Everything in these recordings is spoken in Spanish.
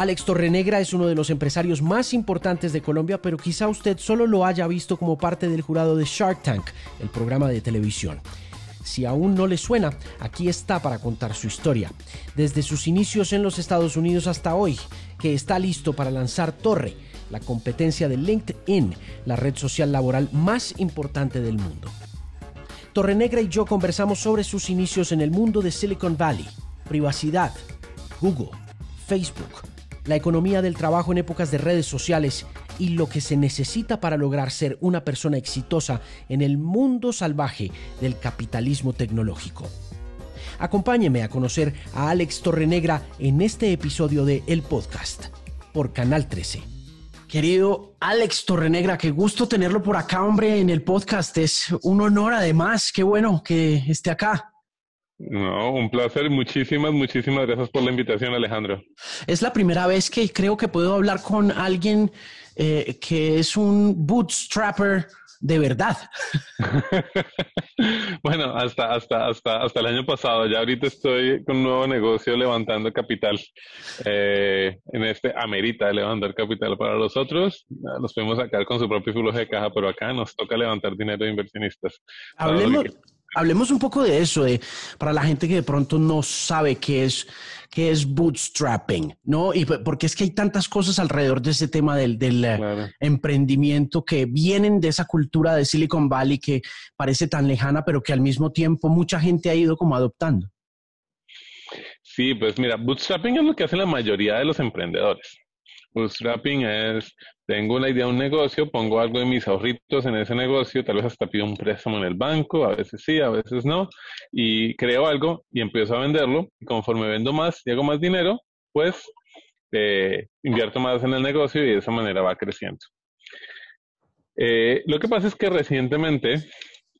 Alex Torrenegra es uno de los empresarios más importantes de Colombia, pero quizá usted solo lo haya visto como parte del jurado de Shark Tank, el programa de televisión. Si aún no le suena, aquí está para contar su historia. Desde sus inicios en los Estados Unidos hasta hoy, que está listo para lanzar Torre, la competencia de LinkedIn, la red social laboral más importante del mundo. Torrenegra y yo conversamos sobre sus inicios en el mundo de Silicon Valley, privacidad, Google, Facebook, la economía del trabajo en épocas de redes sociales y lo que se necesita para lograr ser una persona exitosa en el mundo salvaje del capitalismo tecnológico. Acompáñeme a conocer a Alex Torrenegra en este episodio de El Podcast por Canal 13. Querido Alex Torrenegra, qué gusto tenerlo por acá, hombre, en el podcast. Es un honor además, qué bueno que esté acá. No, un placer. Muchísimas, muchísimas gracias por la invitación, Alejandro. Es la primera vez que creo que puedo hablar con alguien eh, que es un bootstrapper de verdad. bueno, hasta, hasta, hasta, hasta el año pasado. Ya ahorita estoy con un nuevo negocio levantando capital. Eh, en este amerita levantar capital para los otros. Los podemos sacar con su propio flujo de caja, pero acá nos toca levantar dinero de inversionistas. Hablemos, Hablemos un poco de eso, de, para la gente que de pronto no sabe qué es, qué es bootstrapping, ¿no? Y porque es que hay tantas cosas alrededor de ese tema del, del eh, emprendimiento que vienen de esa cultura de Silicon Valley que parece tan lejana, pero que al mismo tiempo mucha gente ha ido como adoptando. Sí, pues mira, bootstrapping es lo que hacen la mayoría de los emprendedores. Bootstrapping es, tengo una idea de un negocio, pongo algo de mis ahorritos en ese negocio, tal vez hasta pido un préstamo en el banco, a veces sí, a veces no, y creo algo y empiezo a venderlo, y conforme vendo más y hago más dinero, pues eh, invierto más en el negocio y de esa manera va creciendo. Eh, lo que pasa es que recientemente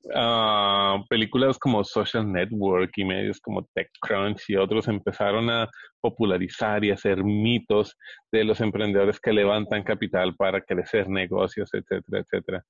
uh, películas como Social Network y medios como TechCrunch y otros empezaron a popularizar y hacer mitos de los emprendedores que levantan capital para crecer negocios, etcétera, etcétera.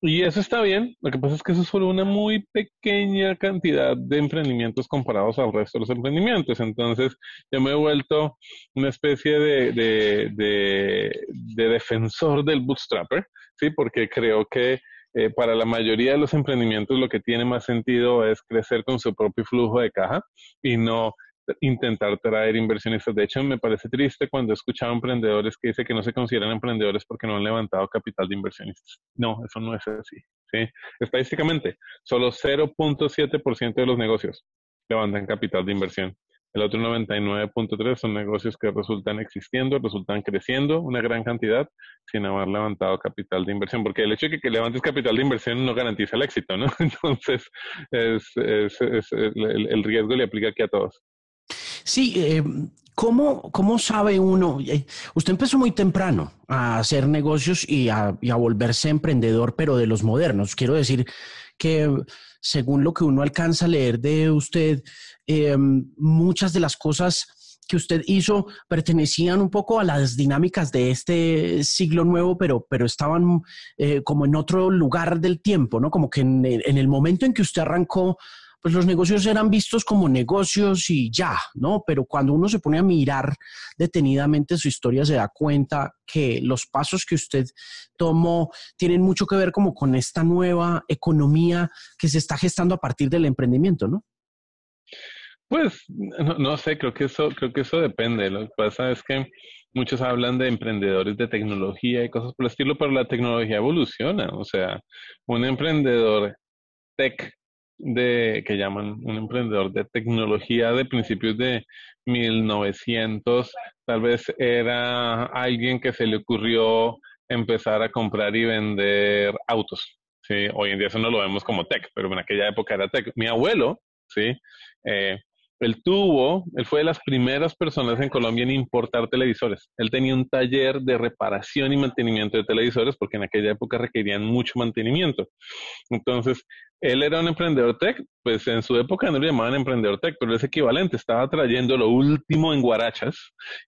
Y eso está bien, lo que pasa es que eso es solo una muy pequeña cantidad de emprendimientos comparados al resto de los emprendimientos. Entonces, yo me he vuelto una especie de, de, de, de defensor del bootstrapper, ¿sí? Porque creo que eh, para la mayoría de los emprendimientos lo que tiene más sentido es crecer con su propio flujo de caja y no intentar traer inversionistas. De hecho, me parece triste cuando he escuchado emprendedores que dicen que no se consideran emprendedores porque no han levantado capital de inversionistas. No, eso no es así. ¿sí? Estadísticamente, solo 0.7% de los negocios levantan capital de inversión. El otro 99.3 son negocios que resultan existiendo, resultan creciendo una gran cantidad sin haber levantado capital de inversión, porque el hecho de que, levantes capital de inversión no garantiza el éxito, ¿no? Entonces, es, el, riesgo le aplica aquí a todos. Sí, eh, ¿cómo, ¿cómo, sabe uno? Eh, usted empezó muy temprano a hacer negocios y a volverse emprendedor, pero de los modernos. Quiero decir que según lo que uno alcanza a leer de usted, eh, muchas de las cosas que usted hizo pertenecían un poco a las dinámicas de este siglo nuevo, pero, pero estaban eh, como en otro lugar del tiempo, ¿no? Como que en el momento en que usted arrancó, pues los negocios eran vistos como negocios y ya, ¿no? Pero cuando uno se pone a mirar detenidamente su historia, se da cuenta que los pasos que usted tomó tienen mucho que ver como con esta nueva economía que se está gestando a partir del emprendimiento, ¿no? Pues no, sé, creo que eso, creo que eso depende. Lo que pasa es que muchos hablan de emprendedores de tecnología y cosas por el estilo, pero la tecnología evoluciona. O sea, un emprendedor tech de que llaman un emprendedor de tecnología de principios de 1900, tal vez era alguien que se le ocurrió empezar a comprar y vender autos. Sí, hoy en día eso no lo vemos como tech, pero en aquella época era tech. Mi abuelo, sí, eh, él tuvo, él fue de las primeras personas en Colombia en importar televisores. Él tenía un taller de reparación y mantenimiento de televisores porque en aquella época requerían mucho mantenimiento. Entonces, él era un emprendedor tech, pues en su época no le llamaban emprendedor tech, pero es equivalente, estaba trayendo lo último en guarachas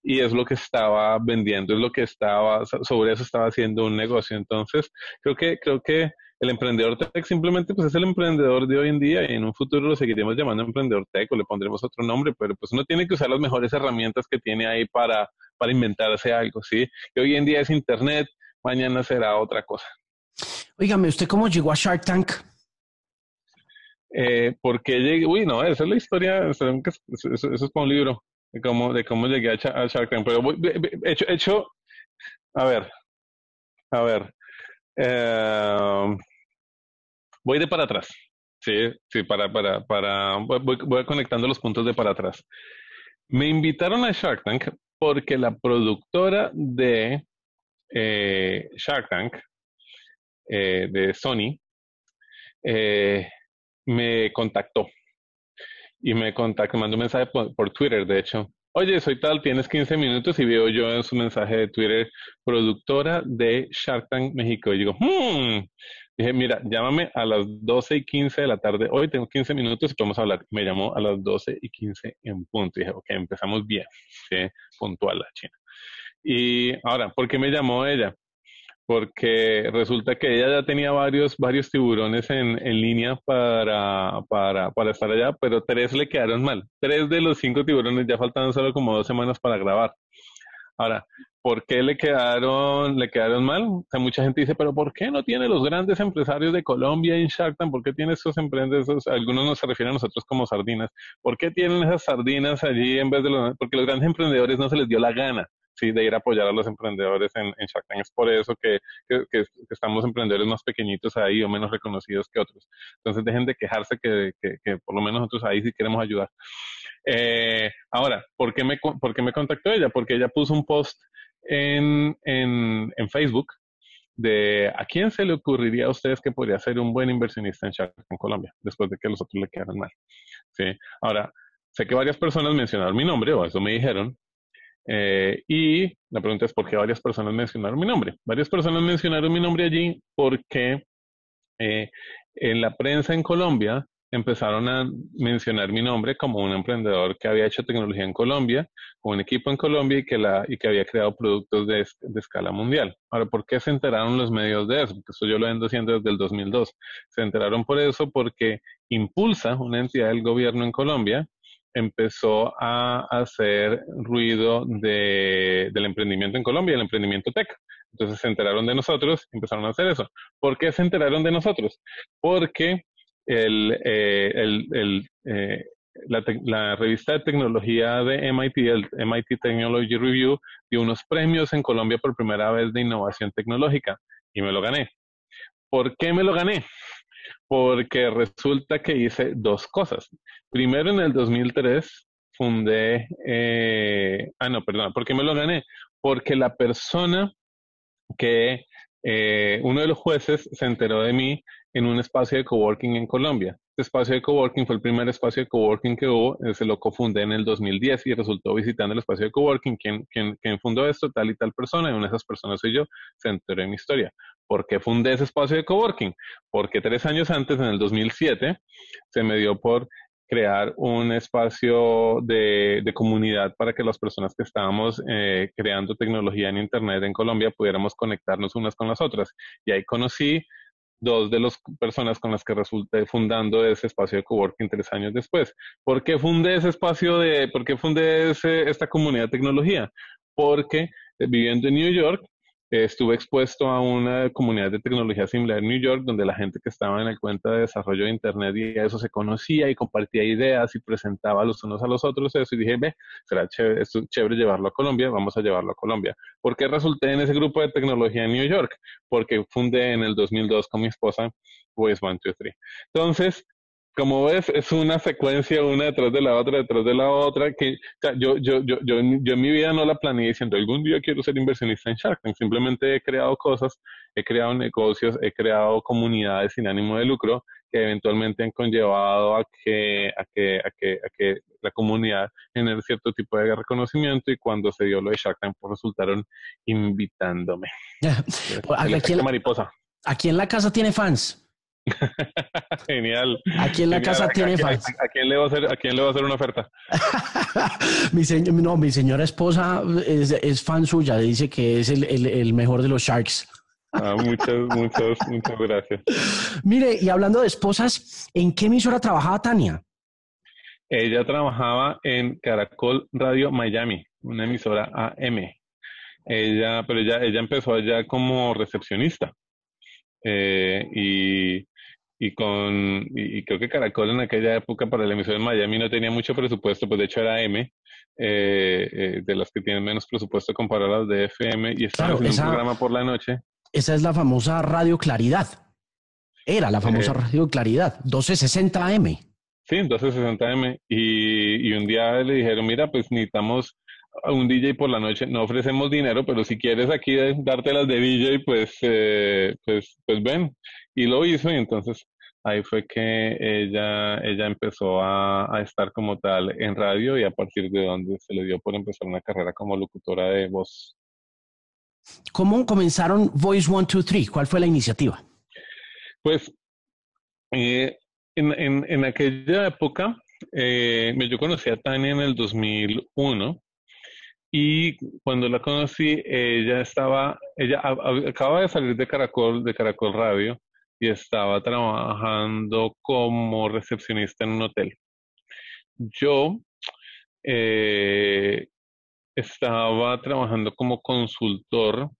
y es lo que estaba vendiendo, es lo que estaba, sobre eso estaba haciendo un negocio. Entonces, creo que, creo que el emprendedor tech simplemente pues es el emprendedor de hoy en día y en un futuro lo seguiremos llamando emprendedor tech o le pondremos otro nombre, pero pues uno tiene que usar las mejores herramientas que tiene ahí para, para inventarse algo, ¿sí? Que hoy en día es Internet, mañana será otra cosa. Óigame, ¿usted cómo llegó a Shark Tank? Eh, porque llegué, uy, no, esa es la historia, eso, es como un libro de cómo, de cómo llegué a, Shark Tank, pero hecho, hecho, a ver, a ver, eh, voy de para atrás, sí, sí, para, para, para, voy, voy conectando los puntos de para atrás. Me invitaron a Shark Tank porque la productora de eh, Shark Tank, eh, de Sony, eh, me contactó. Y me contactó, mandó un mensaje por, Twitter, de hecho. Oye, soy tal, tienes 15 minutos y veo yo en su mensaje de Twitter, productora de Shark Tank México. Y digo, hmm. Dije, mira, llámame a las 12 y 15 de la tarde. Hoy tengo 15 minutos y podemos hablar. Me llamó a las 12 y 15 en punto. Dije, ok, empezamos bien. puntual la China. Y ahora, ¿por qué me llamó ella? porque resulta que ella ya tenía varios, varios tiburones en, en línea para, para, para, estar allá, pero tres le quedaron mal. Tres de los cinco tiburones ya faltaban solo como dos semanas para grabar. Ahora, ¿por qué le quedaron, le quedaron mal? O sea, mucha gente dice, pero ¿por qué no tiene los grandes empresarios de Colombia en Shark? ¿Por qué tiene esos emprendedores? Algunos nos refieren a nosotros como sardinas. ¿Por qué tienen esas sardinas allí en vez de los... Porque los grandes emprendedores no se les dio la gana sí, de ir a apoyar a los emprendedores en, en Shark. Es por eso que, que, estamos emprendedores más pequeñitos ahí o menos reconocidos que otros. Entonces dejen de quejarse que, que por lo menos nosotros ahí sí queremos ayudar. Eh, ahora, ¿por qué, me, ¿por qué me contactó ella? Porque ella puso un post en Facebook de a quién se le ocurriría a ustedes que podría ser un buen inversionista en Shark en Colombia, después de que los otros le quedaran mal. ¿sí? Ahora, sé que varias personas mencionaron mi nombre, o eso me dijeron, eh, y la pregunta es por qué varias personas mencionaron mi nombre. Varias personas mencionaron mi nombre allí porque eh, en la prensa en Colombia empezaron a mencionar mi nombre como un emprendedor que había hecho tecnología en Colombia, con un equipo en Colombia y que, la, y que había creado productos de, escala mundial. Ahora, ¿por qué se enteraron los medios de eso? Porque eso yo lo vengo haciendo desde el 2002. Se enteraron por eso porque Impulsa, una entidad del gobierno en Colombia, empezó a hacer ruido de, del emprendimiento en Colombia, el emprendimiento tech. Entonces se enteraron de nosotros, empezaron a hacer eso. ¿Por qué se enteraron de nosotros? Porque el, eh, el, eh, la, la, revista de tecnología de MIT, el MIT Technology Review, dio unos premios en Colombia por primera vez de innovación tecnológica y me lo gané. ¿Por qué me lo gané? porque resulta que hice dos cosas. Primero, en el 2003 fundé, eh, ah, no, perdón, ¿por qué me lo gané? Porque la persona que, eh, uno de los jueces se enteró de mí en un espacio de coworking en Colombia. Este espacio de coworking fue el primer espacio de coworking que hubo, eh, se lo cofundé en el 2010 y resultó visitando el espacio de coworking. ¿Quién, quién, fundó esto? Tal y tal persona, y una de esas personas soy yo, se enteró de mi historia. ¿Por qué fundé ese espacio de coworking? Porque tres años antes, en el 2007, se me dio por crear un espacio de, de comunidad para que las personas que estábamos eh, creando tecnología en Internet en Colombia pudiéramos conectarnos unas con las otras. Y ahí conocí dos de las personas con las que resulté fundando ese espacio de coworking tres años después. ¿Por qué fundé ese espacio de, por qué fundé esta comunidad de tecnología? Porque eh, viviendo en New York, estuve expuesto a una comunidad de tecnología similar en New York, donde la gente que estaba en el cuenta de desarrollo de Internet y eso se conocía y compartía ideas y presentaba los unos a los otros eso y dije, ve, será chévere, es chévere llevarlo a Colombia, vamos a llevarlo a Colombia. ¿Por qué resulté en ese grupo de tecnología en New York? Porque fundé en el 2002 con mi esposa Voice One, Two, Three. Entonces, como ves, es una secuencia una detrás de la otra, detrás de la otra, que yo, yo, yo, yo, yo en mi vida no la planeé diciendo algún día quiero ser inversionista en Shark Tank. Simplemente he creado cosas, he creado negocios, he creado comunidades sin ánimo de lucro que eventualmente han conllevado a que, a que, a que, a que la comunidad genere cierto tipo de reconocimiento y cuando se dio lo de Shark Tank, pues resultaron invitándome. aquí, mariposa. aquí en la casa tiene fans. Genial. Aquí en la casa tiene fans. A, quién le va a hacer, ¿A quién le va a hacer una oferta? mi, no, mi señora esposa es, fan suya, dice que es el, el, mejor de los Sharks. Ah, muchas, muchas, muchas gracias. Mire, y hablando de esposas, ¿en qué emisora trabajaba Tania? Ella trabajaba en Caracol Radio Miami, una emisora AM. Ella, pero ella, ella empezó allá como recepcionista. Eh, y, y con y, creo que Caracol en aquella época para la emisora en Miami no tenía mucho presupuesto, pues de hecho era M, eh, eh, de las que tienen menos presupuesto comparado a las de FM, y estaba en un programa por la noche. Esa es la famosa Radio Claridad. Era la famosa Radio Claridad, 1260 AM. Sí, 1260M. Y, y un día le dijeron, mira, pues necesitamos a un DJ por la noche, no ofrecemos dinero, pero si quieres aquí darte las de DJ, pues, eh, pues, pues ven. Y lo hizo y entonces ahí fue que ella, ella empezó a, a, estar como tal en radio y a partir de donde se le dio por empezar una carrera como locutora de voz. ¿Cómo comenzaron Voice 123? ¿Cuál fue la iniciativa? Pues eh, en, en, en, aquella época, eh, yo conocí a Tania en el 2001 y cuando la conocí, ella estaba, ella acaba de salir de Caracol, de Caracol Radio y estaba trabajando como recepcionista en un hotel. Yo eh, estaba trabajando como consultor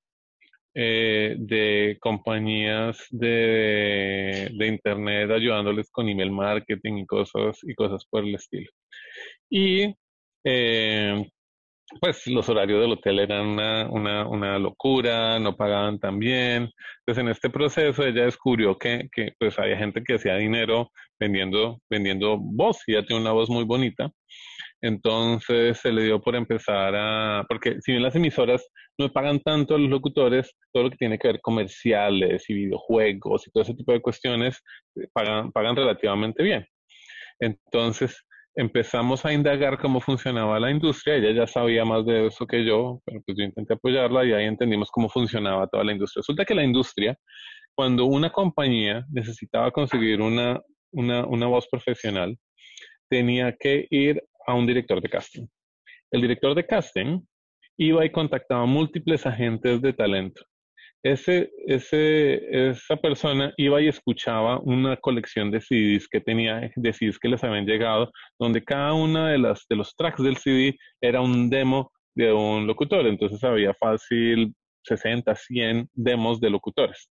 eh, de compañías de, de, internet ayudándoles con email marketing y cosas y cosas por el estilo. Y eh, pues los horarios del hotel eran una, una, una, locura, no pagaban tan bien. Entonces en este proceso ella descubrió que, que pues había gente que hacía dinero vendiendo, vendiendo voz y ella tiene una voz muy bonita. Entonces se le dio por empezar a, porque si bien las emisoras no pagan tanto a los locutores, todo lo que tiene que ver comerciales y videojuegos y todo ese tipo de cuestiones, eh, pagan, pagan relativamente bien. Entonces empezamos a indagar cómo funcionaba la industria, ella ya sabía más de eso que yo, pero pues yo intenté apoyarla y ahí entendimos cómo funcionaba toda la industria. Resulta que la industria, cuando una compañía necesitaba conseguir una, una, una voz profesional, tenía que ir a un director de casting. El director de casting iba y contactaba a múltiples agentes de talento. Ese, ese, esa persona iba y escuchaba una colección de CDs que tenía, de CDs que les habían llegado, donde cada una de, las, de los tracks del CD era un demo de un locutor. Entonces había fácil 60, 100 demos de locutores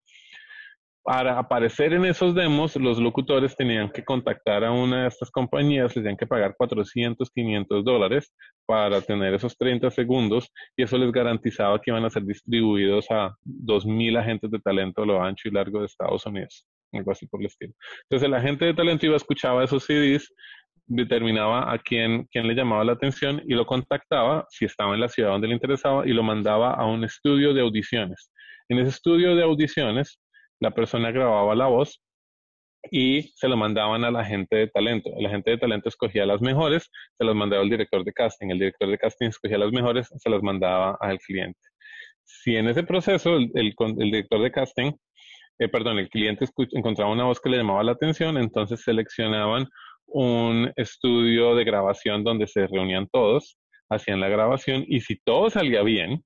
para aparecer en esos demos, los locutores tenían que contactar a una de estas compañías, tenían que pagar 400, 500 dólares para tener esos 30 segundos y eso les garantizaba que iban a ser distribuidos a 2.000 agentes de talento a lo ancho y largo de Estados Unidos, algo así por el estilo. Entonces el agente de talento iba, escuchaba esos CDs, determinaba a quién, quién le llamaba la atención y lo contactaba si estaba en la ciudad donde le interesaba y lo mandaba a un estudio de audiciones. En ese estudio de audiciones, la persona grababa la voz y se lo mandaban a la gente de talento. El agente de talento escogía las mejores, se las mandaba al director de casting. El director de casting escogía las mejores, se las mandaba al cliente. Si en ese proceso el, director de casting, eh, perdón, el cliente encontraba una voz que le llamaba la atención, entonces seleccionaban un estudio de grabación donde se reunían todos, hacían la grabación y si todo salía bien,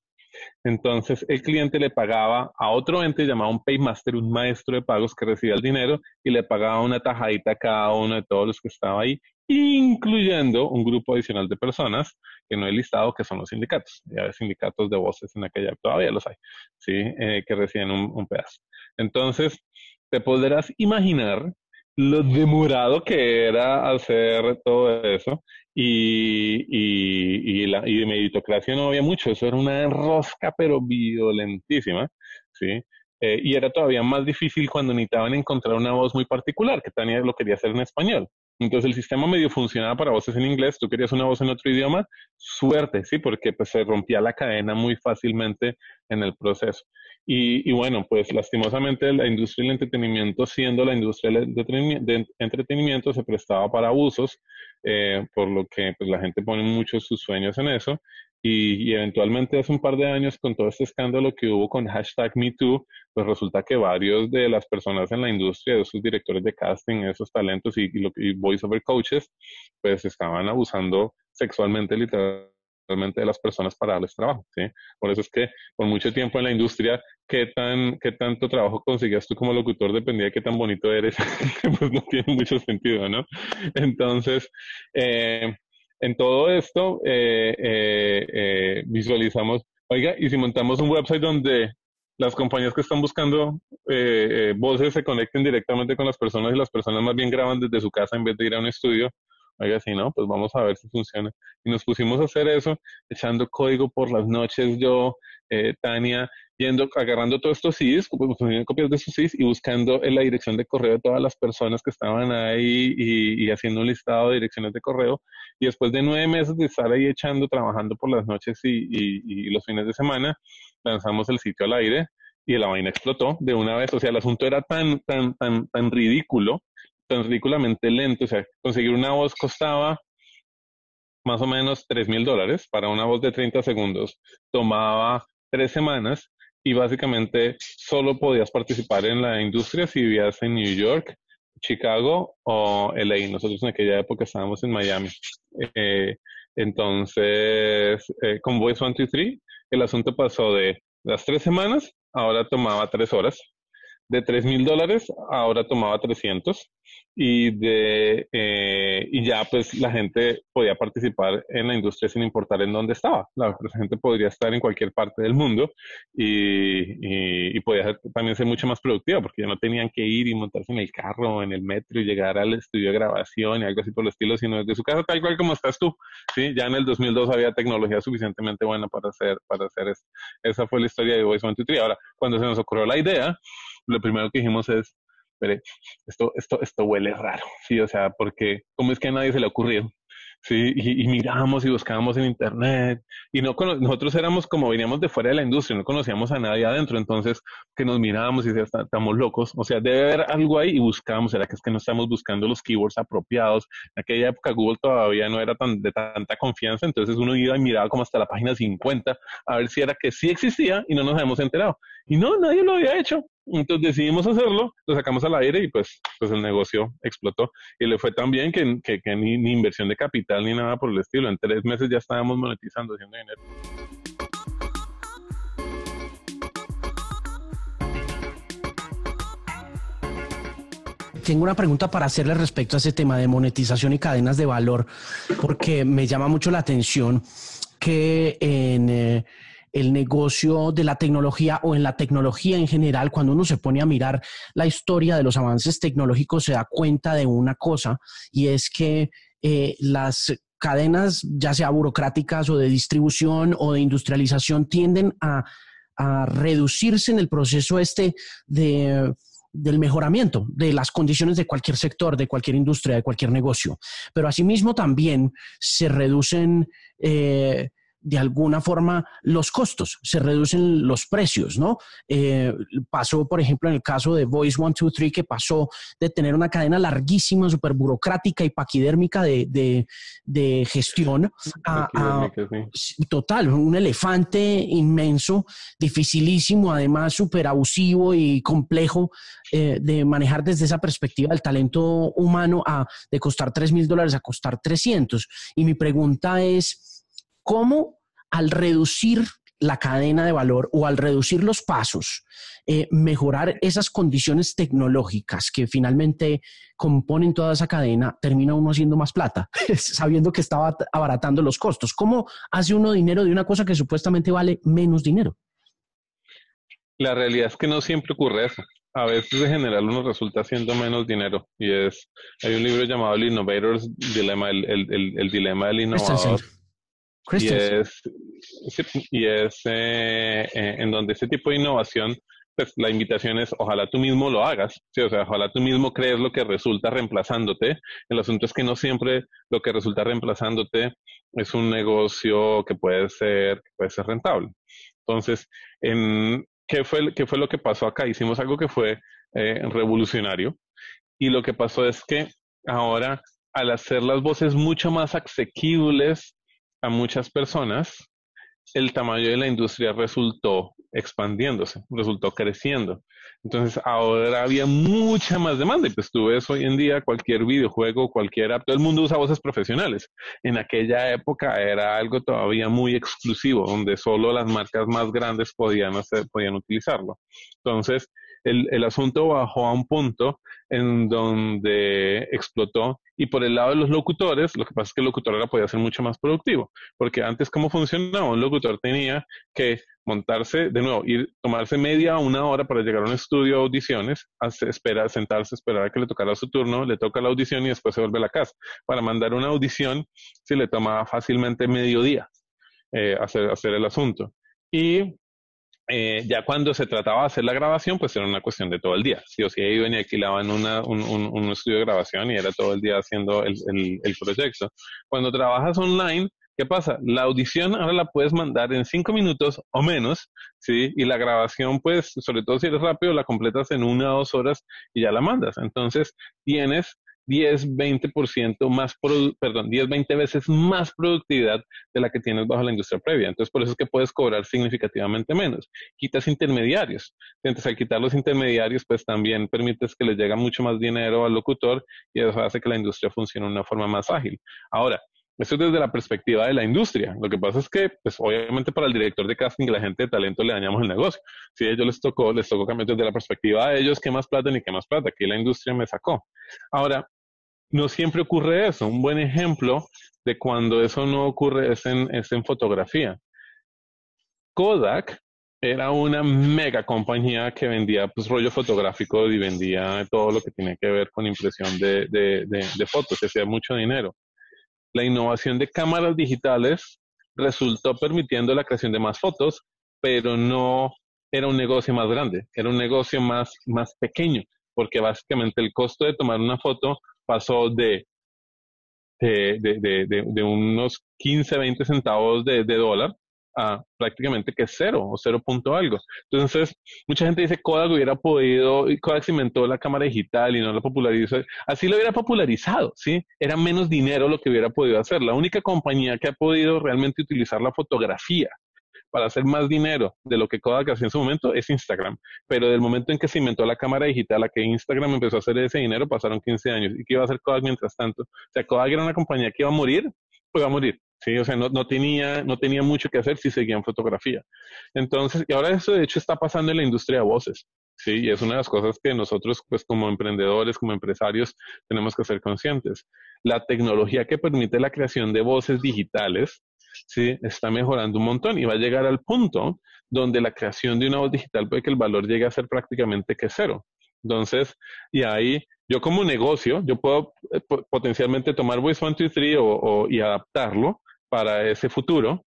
entonces el cliente le pagaba a otro ente llamado un paymaster, un maestro de pagos que recibía el dinero y le pagaba una tajadita a cada uno de todos los que estaba ahí, incluyendo un grupo adicional de personas que no he listado, que son los sindicatos. Ya hay sindicatos de voces en aquella, todavía los hay, ¿sí? Eh, que reciben un, un pedazo. Entonces, te podrás imaginar lo demorado que era hacer todo eso y, y, y, la, y de meritocracia no había mucho, eso era una rosca pero violentísima, ¿sí? Eh, y era todavía más difícil cuando necesitaban encontrar una voz muy particular, que Tania lo quería hacer en español. Entonces el sistema medio funcionaba para voces en inglés, tú querías una voz en otro idioma, suerte, ¿sí? Porque pues se rompía la cadena muy fácilmente en el proceso. Y, bueno, pues lastimosamente la industria del entretenimiento, siendo la industria de entretenimiento, se prestaba para abusos, eh, por lo que pues, la gente pone muchos sus sueños en eso. Y, eventualmente hace un par de años, con todo este escándalo que hubo con hashtag MeToo, pues resulta que varios de las personas en la industria, de esos directores de casting, esos talentos y, y, y voiceover coaches, pues estaban abusando sexualmente literalmente realmente de las personas para darles trabajo, ¿sí? Por eso es que por mucho tiempo en la industria, qué tan, qué tanto trabajo conseguías tú como locutor dependía de qué tan bonito eres, pues no tiene mucho sentido, ¿no? Entonces, eh, en todo esto, eh, eh, visualizamos, oiga, y si montamos un website donde las compañías que están buscando voces se conecten directamente con las personas y las personas más bien graban desde su casa en vez de ir a un estudio, oiga, si no, pues vamos a ver si funciona. Y nos pusimos a hacer eso, echando código por las noches, yo, eh, Tania, yendo, agarrando todos estos CDs, poniendo copias de esos CDs y buscando en la dirección de correo de todas las personas que estaban ahí y, haciendo un listado de direcciones de correo. Y después de nueve meses de estar ahí echando, trabajando por las noches y, y los fines de semana, lanzamos el sitio al aire y la vaina explotó de una vez. O sea, el asunto era tan, tan, tan, tan ridículo tan ridículamente lento. O sea, conseguir una voz costaba más o menos 3 mil dólares para una voz de 30 segundos. Tomaba tres semanas y básicamente solo podías participar en la industria si vivías en New York, Chicago o LA. Nosotros en aquella época estábamos en Miami. Eh, entonces, eh, con Voice 123, el asunto pasó de las tres semanas, ahora tomaba tres horas de 3 mil dólares, ahora tomaba 300 y de eh, y ya pues la gente podía participar en la industria sin importar en dónde estaba. La, gente podría estar en cualquier parte del mundo y, y, podía también ser mucho más productiva porque ya no tenían que ir y montarse en el carro en el metro y llegar al estudio de grabación y algo así por el estilo, sino desde su casa tal cual como estás tú. ¿sí? Ya en el 2002 había tecnología suficientemente buena para hacer, para hacer eso. Esa fue la historia de Voice 123. Ahora, cuando se nos ocurrió la idea, lo primero que dijimos es, esto, esto, esto huele raro, ¿sí? O sea, porque ¿cómo es que a nadie se le ha ocurrido? Sí, y, miramos y buscábamos en internet y no nosotros éramos como veníamos de fuera de la industria, no conocíamos a nadie adentro, entonces que nos mirábamos y decíamos, estamos locos, o sea, debe haber algo ahí y buscábamos, era que es que no estamos buscando los keywords apropiados, en aquella época Google todavía no era tan de tanta confianza, entonces uno iba y miraba como hasta la página 50 a ver si era que sí existía y no nos habíamos enterado. Y no, nadie lo había hecho. Entonces decidimos hacerlo, lo sacamos al aire y pues, pues el negocio explotó. Y le fue tan bien que, que, ni, inversión de capital ni nada por el estilo. En tres meses ya estábamos monetizando, haciendo dinero. Tengo una pregunta para hacerle respecto a ese tema de monetización y cadenas de valor, porque me llama mucho la atención que en... Eh, el negocio de la tecnología o en la tecnología en general, cuando uno se pone a mirar la historia de los avances tecnológicos, se da cuenta de una cosa y es que eh, las cadenas, ya sea burocráticas o de distribución o de industrialización, tienden a, reducirse en el proceso este de del mejoramiento de las condiciones de cualquier sector, de cualquier industria, de cualquier negocio. Pero asimismo también se reducen eh, de alguna forma los costos, se reducen los precios, ¿no? Eh, pasó, por ejemplo, en el caso de Voice 123, que pasó de tener una cadena larguísima, súper burocrática y paquidérmica de, gestión a, total, un elefante inmenso, dificilísimo, además súper abusivo y complejo eh, de manejar desde esa perspectiva el talento humano a de costar 3 mil dólares a costar 300. Y mi pregunta es, cómo al reducir la cadena de valor o al reducir los pasos, eh, mejorar esas condiciones tecnológicas que finalmente componen toda esa cadena, termina uno haciendo más plata, sabiendo que estaba abaratando los costos. ¿Cómo hace uno dinero de una cosa que supuestamente vale menos dinero? La realidad es que no siempre ocurre eso. A veces en general uno resulta haciendo menos dinero. Y es, hay un libro llamado El Innovator's Dilemma, el dilema del innovador y es, y es eh, eh, en donde ese tipo de innovación, pues la invitación es ojalá tú mismo lo hagas, ¿sí? o sea, ojalá tú mismo crees lo que resulta reemplazándote. El asunto es que no siempre lo que resulta reemplazándote es un negocio que puede ser, puede ser rentable. Entonces, en, ¿qué, fue, ¿qué fue lo que pasó acá? Hicimos algo que fue eh, revolucionario y lo que pasó es que ahora al hacer las voces mucho más asequibles a muchas personas, el tamaño de la industria resultó expandiéndose, resultó creciendo. Entonces ahora había mucha más demanda y pues tú ves hoy en día cualquier videojuego, cualquier app, todo el mundo usa voces profesionales. En aquella época era algo todavía muy exclusivo, donde solo las marcas más grandes podían, podían utilizarlo. Entonces, el, asunto bajó a un punto en donde explotó y por el lado de los locutores, lo que pasa es que el locutor ahora podía ser mucho más productivo, porque antes cómo funcionaba, un locutor tenía que montarse, de nuevo, ir, tomarse media o una hora para llegar a un estudio de audiciones, esperar, sentarse, esperar a que le tocara su turno, le toca la audición y después se vuelve a la casa. Para mandar una audición, se le tomaba fácilmente medio día eh, hacer, hacer el asunto. Y eh, ya cuando se trataba de hacer la grabación, pues era una cuestión de todo el día. Si o si iban y alquilaban una, un, estudio de grabación y era todo el día haciendo el, el, el, proyecto. Cuando trabajas online, ¿qué pasa? La audición ahora la puedes mandar en cinco minutos o menos, ¿sí? Y la grabación, pues, sobre todo si eres rápido, la completas en una o dos horas y ya la mandas. Entonces, tienes 10, 20% más, perdón, 10, 20 veces más productividad de la que tienes bajo la industria previa. Entonces, por eso es que puedes cobrar significativamente menos. Quitas intermediarios. Entonces, al quitar los intermediarios, pues también permites que le llegue mucho más dinero al locutor y eso hace que la industria funcione de una forma más ágil. Ahora, eso es desde la perspectiva de la industria. Lo que pasa es que, pues, obviamente para el director de casting y la gente de talento le dañamos el negocio. Si a ellos les tocó, les tocó cambiar desde la perspectiva de ellos, qué más plata ni qué más plata. Aquí la industria me sacó. Ahora, no siempre ocurre eso. Un buen ejemplo de cuando eso no ocurre es en, es en fotografía. Kodak era una mega compañía que vendía pues, rollo fotográfico y vendía todo lo que tiene que ver con impresión de, de, fotos, hacía mucho dinero. La innovación de cámaras digitales resultó permitiendo la creación de más fotos, pero no era un negocio más grande, era un negocio más, más pequeño, porque básicamente el costo de tomar una foto pasó de, de, de, de unos 15, 20 centavos de, dólar a prácticamente que cero o cero punto algo. Entonces, mucha gente dice Kodak hubiera podido, Kodak se inventó la cámara digital y no la popularizó. Así lo hubiera popularizado, ¿sí? Era menos dinero lo que hubiera podido hacer. La única compañía que ha podido realmente utilizar la fotografía para hacer más dinero de lo que Kodak hacía en su momento es Instagram. Pero del momento en que se inventó la cámara digital, a que Instagram empezó a hacer ese dinero, pasaron 15 años. ¿Y qué iba a hacer Kodak mientras tanto? O sea, Kodak era una compañía que iba a morir, pues iba a morir. Sí, o sea, no, no, tenía, no tenía mucho que hacer si seguían fotografía. Entonces, y ahora eso de hecho está pasando en la industria de voces. Sí, y es una de las cosas que nosotros, pues como emprendedores, como empresarios, tenemos que ser conscientes. La tecnología que permite la creación de voces digitales ¿sí? está mejorando un montón y va a llegar al punto donde la creación de una voz digital puede que el valor llegue a ser prácticamente que cero. Entonces, y ahí yo como negocio, yo puedo eh, potencialmente tomar Voice 1, 2, 3 o, y adaptarlo para ese futuro,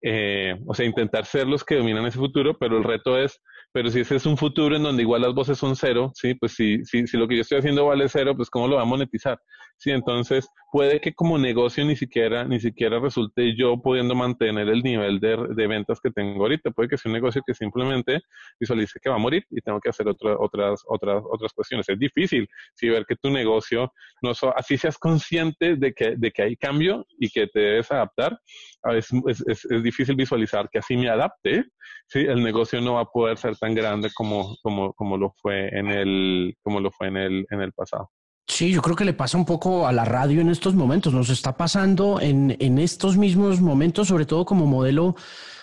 eh, o sea, intentar ser los que dominan ese futuro, pero el reto es pero si ese es un futuro en donde igual las voces son cero, sí, pues si, si, si lo que yo estoy haciendo vale cero, pues cómo lo va a monetizar. Sí, entonces puede que como negocio ni siquiera, ni siquiera resulte yo pudiendo mantener el nivel de, de ventas que tengo ahorita. Puede que sea un negocio que simplemente visualice que va a morir y tengo que hacer otra, otras, otras, otras cuestiones. Es difícil si ver que tu negocio no so, así seas consciente de que, de que hay cambio y que te debes adaptar. A veces es, es, es difícil visualizar que así me adapte, sí, el negocio no va a poder ser tan grande como, como, como lo fue en el, como lo fue en el, en el pasado. Sí, yo creo que le pasa un poco a la radio en estos momentos. Nos está pasando en, en estos mismos momentos, sobre todo como modelo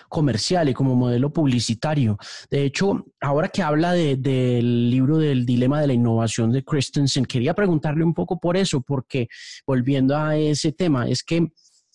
comercial y como modelo publicitario. De hecho, ahora que habla de, del libro del dilema de la innovación de Christensen, quería preguntarle un poco por eso, porque volviendo a ese tema, es que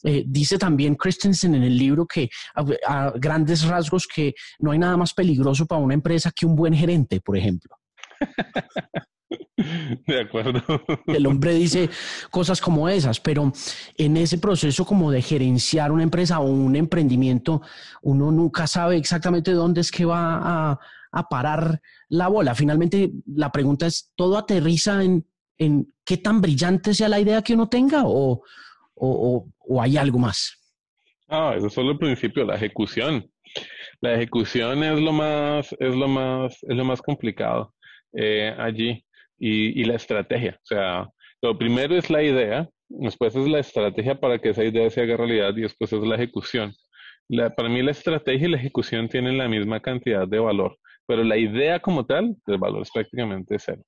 eh, dice también Christensen en el libro que a, a, grandes rasgos que no hay nada más peligroso para una empresa que un buen gerente, por ejemplo. De acuerdo. El hombre dice cosas como esas, pero en ese proceso como de gerenciar una empresa o un emprendimiento, uno nunca sabe exactamente dónde es que va a, a parar la bola. Finalmente, la pregunta es, ¿todo aterriza en, en qué tan brillante sea la idea que uno tenga o, o, o hay algo más? Ah, eso es solo el principio, la ejecución. La ejecución es lo más, es lo más, es lo más complicado eh, allí y, y, la estrategia. O sea, lo primero es la idea, después es la estrategia para que esa idea se haga realidad y después es la ejecución. para mí la estrategia y la ejecución tienen la misma cantidad de valor, pero la idea como tal, el valor es prácticamente cero.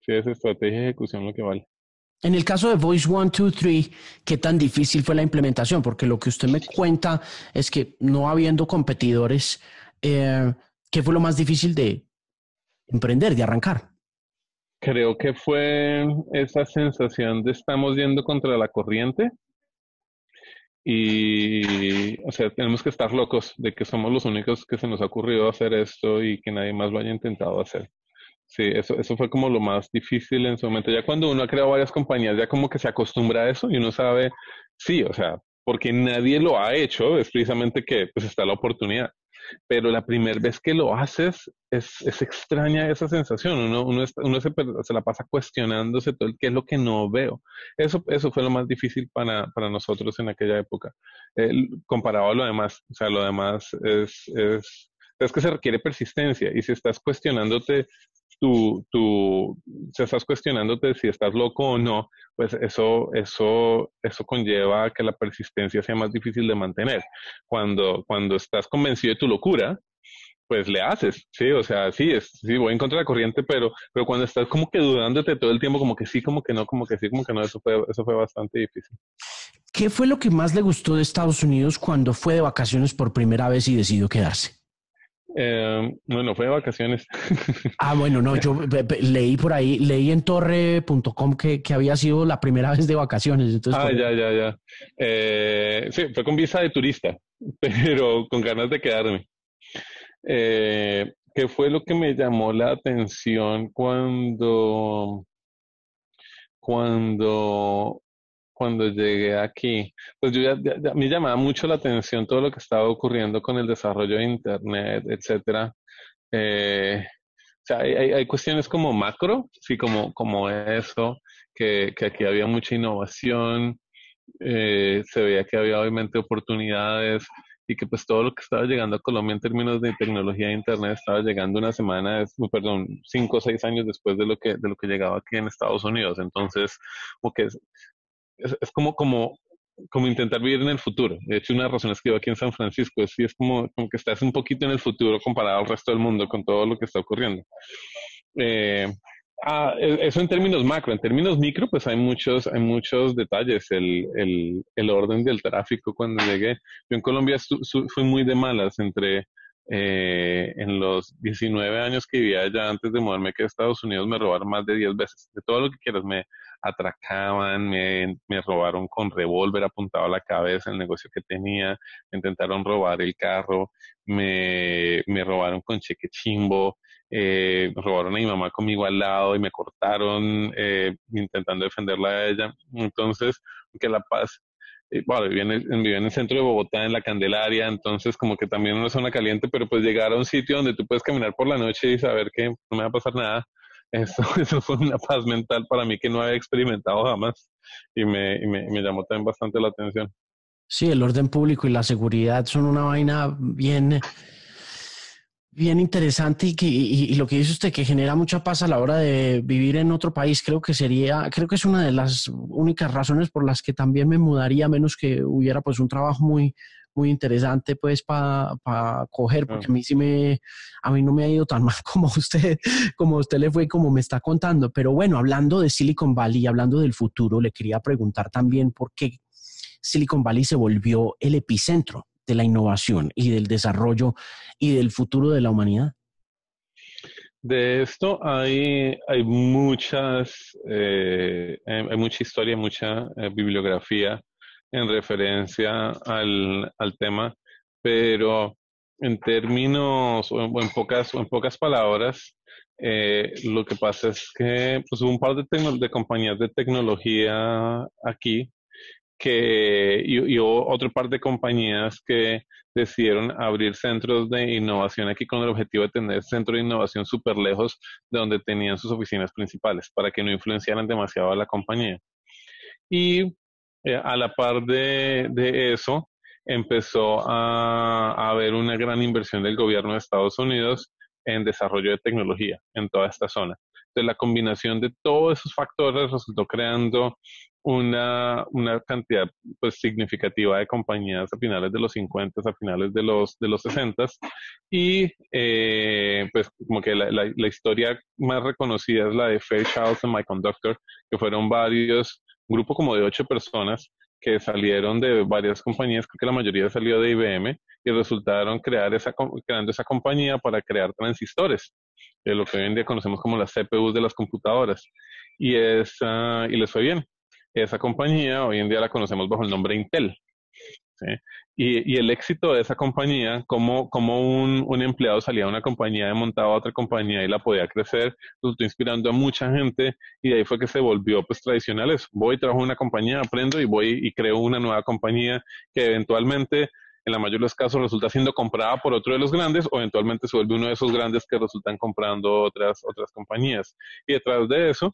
Si es estrategia y ejecución lo que vale. En el caso de Voice 1, 2, 3, ¿qué tan difícil fue la implementación? Porque lo que usted me cuenta es que no habiendo competidores, eh, ¿qué fue lo más difícil de emprender, de arrancar? Creo que fue esa sensación de estamos yendo contra la corriente y, o sea, tenemos que estar locos de que somos los únicos que se nos ha ocurrido hacer esto y que nadie más lo haya intentado hacer. Sí, eso, eso fue como lo más difícil en su momento. Ya cuando uno ha creado varias compañías, ya como que se acostumbra a eso y uno sabe, sí, o sea, porque nadie lo ha hecho, es precisamente que pues está la oportunidad pero la primera vez que lo haces es, es extraña esa sensación, uno, uno, uno se, se, la pasa cuestionándose todo el qué es lo que no veo. Eso, eso fue lo más difícil para, para nosotros en aquella época, comparado a lo demás, o sea, lo demás es, es, es que se requiere persistencia y si estás cuestionándote tú, tú, si estás cuestionándote si estás loco o no, pues eso, eso, eso conlleva que la persistencia sea más difícil de mantener. Cuando, cuando estás convencido de tu locura, pues le haces, sí, o sea, sí, sí, voy en contra de la corriente, pero, pero cuando estás como que dudándote todo el tiempo, como que sí, como que no, como que sí, como que no, eso fue, eso fue bastante difícil. ¿Qué fue lo que más le gustó de Estados Unidos cuando fue de vacaciones por primera vez y decidió quedarse? Eh, bueno, fue de vacaciones. Ah, bueno, no, yo leí por ahí, leí en torre.com que, que había sido la primera vez de vacaciones. ah, ya, ya, ya. Eh, sí, fue con visa de turista, pero con ganas de quedarme. Eh, ¿Qué fue lo que me llamó la atención cuando, cuando cuando llegué aquí, pues yo ya, me llamaba mucho la atención todo lo que estaba ocurriendo con el desarrollo de Internet, etcétera. Eh, o sea, hay, hay, cuestiones como macro, sí, como, como eso, que, que aquí había mucha innovación, eh, se veía que había obviamente oportunidades y que pues todo lo que estaba llegando a Colombia en términos de tecnología de internet estaba llegando una semana, perdón, cinco o seis años después de lo que de lo que llegaba aquí en Estados Unidos. Entonces, como que es, es, como, como, como intentar vivir en el futuro. De hecho, una de las razones que vivo aquí en San Francisco es, es como, como que estás un poquito en el futuro comparado al resto del mundo con todo lo que está ocurriendo. Eh, ah, e, eso en términos macro. En términos micro, pues hay muchos, hay muchos detalles. El, el, el orden del tráfico cuando llegué. Yo en Colombia fui muy de malas entre eh, en los 19 años que vivía allá antes de moverme aquí a Estados Unidos me robaron más de 10 veces. De todo lo que quieras, me atracaban, me, me robaron con revólver apuntado a la cabeza el negocio que tenía, me intentaron robar el carro, me, me robaron con cheque chimbo, eh, robaron a mi mamá conmigo al lado y me cortaron eh, intentando defenderla a ella. Entonces, que La Paz bueno, viví en, el, centro de Bogotá, en la Candelaria, entonces como que también una zona caliente, pero pues llegar a un sitio donde tú puedes caminar por la noche y saber que no me va a pasar nada, eso, eso fue una paz mental para mí que no había experimentado jamás y me, y me, me llamó también bastante la atención. Sí, el orden público y la seguridad son una vaina bien bien interesante y, que, y, lo que dice usted que genera mucha paz a la hora de vivir en otro país creo que sería creo que es una de las únicas razones por las que también me mudaría menos que hubiera pues un trabajo muy muy interesante pues para pa coger porque a mí sí me a mí no me ha ido tan mal como usted como usted le fue como me está contando pero bueno hablando de Silicon Valley hablando del futuro le quería preguntar también por qué Silicon Valley se volvió el epicentro de la innovación y del desarrollo y del futuro de la humanidad? De esto hay, hay muchas, eh, hay mucha historia, mucha eh, bibliografía en referencia al, al, tema, pero en términos o en, pocas, en pocas palabras, eh, lo que pasa es que pues, hubo un par de, compañías de tecnología aquí que, y, otro par de compañías que decidieron abrir centros de innovación aquí con el objetivo de tener centros de innovación súper lejos de donde tenían sus oficinas principales para que no influenciaran demasiado a la compañía. Y eh, a la par de, de eso, empezó a, a, haber una gran inversión del gobierno de Estados Unidos en desarrollo de tecnología en toda esta zona. Entonces, la combinación de todos esos factores resultó creando una, una cantidad pues significativa de compañías a finales de los 50, a finales de los, de los 60 y eh, pues como que la, la, historia más reconocida es la de Fairchild y My Conductor, que fueron varios, un grupo como de ocho personas que salieron de varias compañías, creo que la mayoría salió de IBM y resultaron crear esa, creando esa compañía para crear transistores, de lo que hoy en día conocemos como las CPUs de las computadoras. Y, esa, y les fue bien. Esa compañía hoy en día la conocemos bajo el nombre Intel. Y, el éxito de esa compañía, como, como un, un, empleado salía a una compañía y montaba otra compañía y la podía crecer, resultó inspirando a mucha gente y de ahí fue que se volvió pues tradicionales. Voy, trabajo en una compañía, aprendo y voy y creo una nueva compañía que eventualmente en la mayoría de los casos resulta siendo comprada por otro de los grandes o eventualmente se vuelve uno de esos grandes que resultan comprando otras, otras compañías. Y detrás de eso,